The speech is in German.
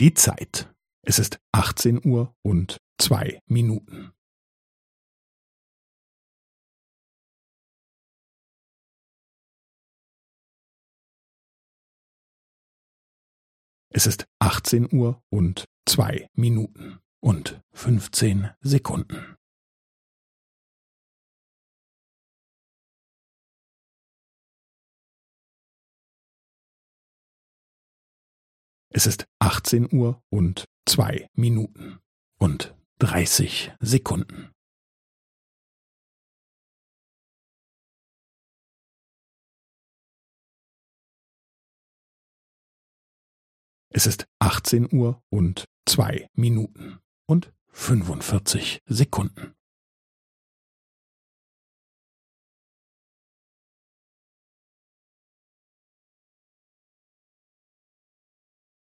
Die Zeit. Es ist 18 Uhr und zwei Minuten. Es ist 18 Uhr und zwei Minuten und 15 Sekunden. Es ist 18 Uhr und zwei Minuten und 30 Sekunden. Es ist 18 Uhr und zwei Minuten und 45 Sekunden.